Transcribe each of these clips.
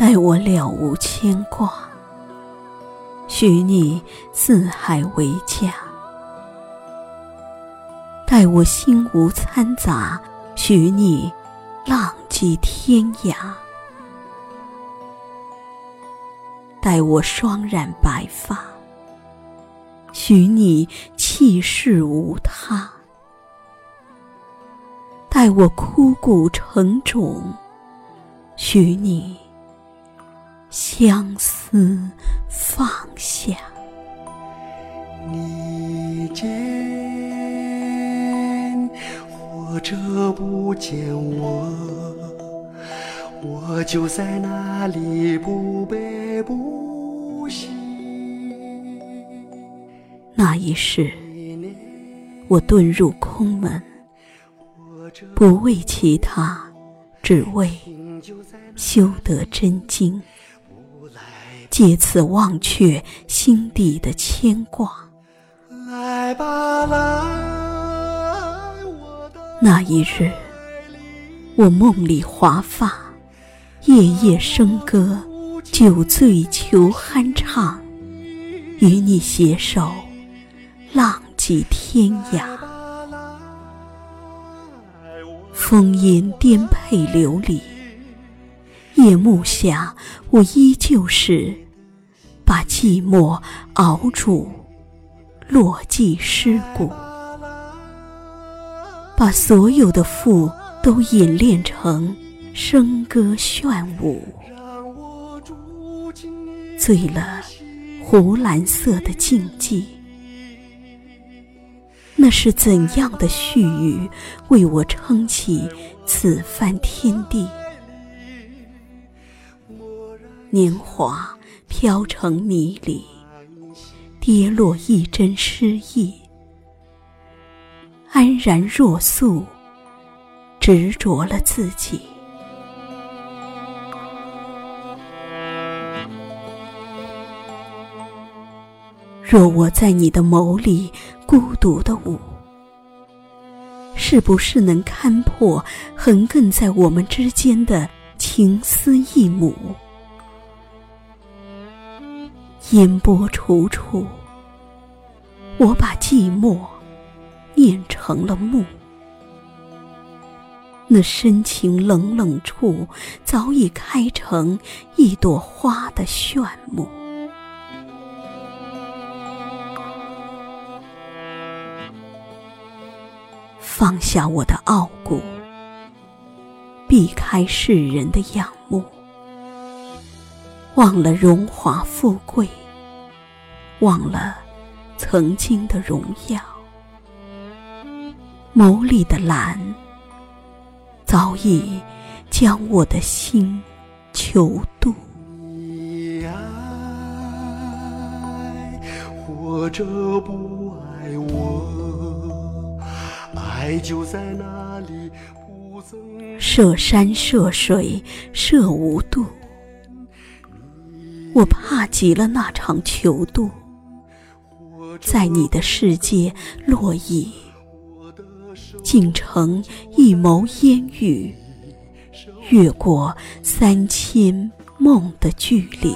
待我了无牵挂，许你四海为家；待我心无掺杂，许你浪迹天涯；待我双染白发，许你弃世无他；待我枯骨成冢，许你。相思放下，你见或者不见我，我就在那里不悲不喜。那一世，我遁入空门，不为其他，只为修得真经。借此忘却心底的牵挂。来吧，来，那一日，我梦里华发，夜夜笙歌，酒醉求酣畅，与你携手，浪迹天涯。风烟颠沛流离。夜幕下，我依旧是寂寞熬煮，落寂尸骨，把所有的负都演练成笙歌炫舞，醉了湖蓝色的静寂。那是怎样的絮语，为我撑起此番天地？年华飘成迷离，跌落一针诗意，安然若素，执着了自己。若我在你的眸里孤独的舞，是不是能看破横亘在我们之间的情丝一缕？烟波楚楚，我把寂寞念成了木。那深情冷冷处，早已开成一朵花的炫目。放下我的傲骨，避开世人的仰慕，忘了荣华富贵。忘了曾经的荣耀，眸里的蓝早已将我的心囚渡。你爱或者不爱我，爱就在那里，不曾涉山涉水涉无度，我怕极了那场囚渡。在你的世界落影，竟成一眸烟雨，越过三千梦的距离。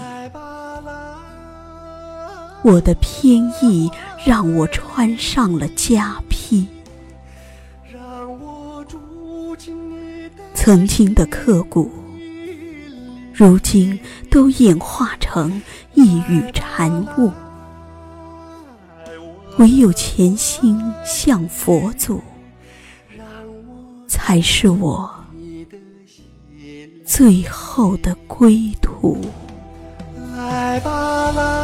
我的偏意让我穿上了枷披，曾经的刻骨，如今都演化成一缕禅雾。唯有潜心向佛祖，才是我最后的归途。来吧，来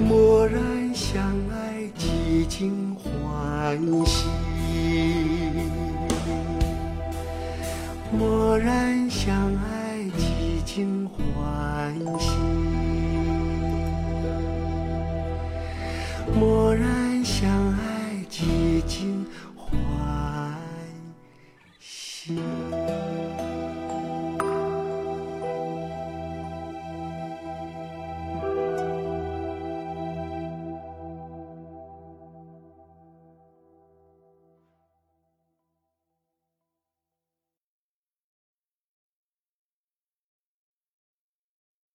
默然相爱几经欢喜默然相爱几经欢喜默然相爱几经欢喜。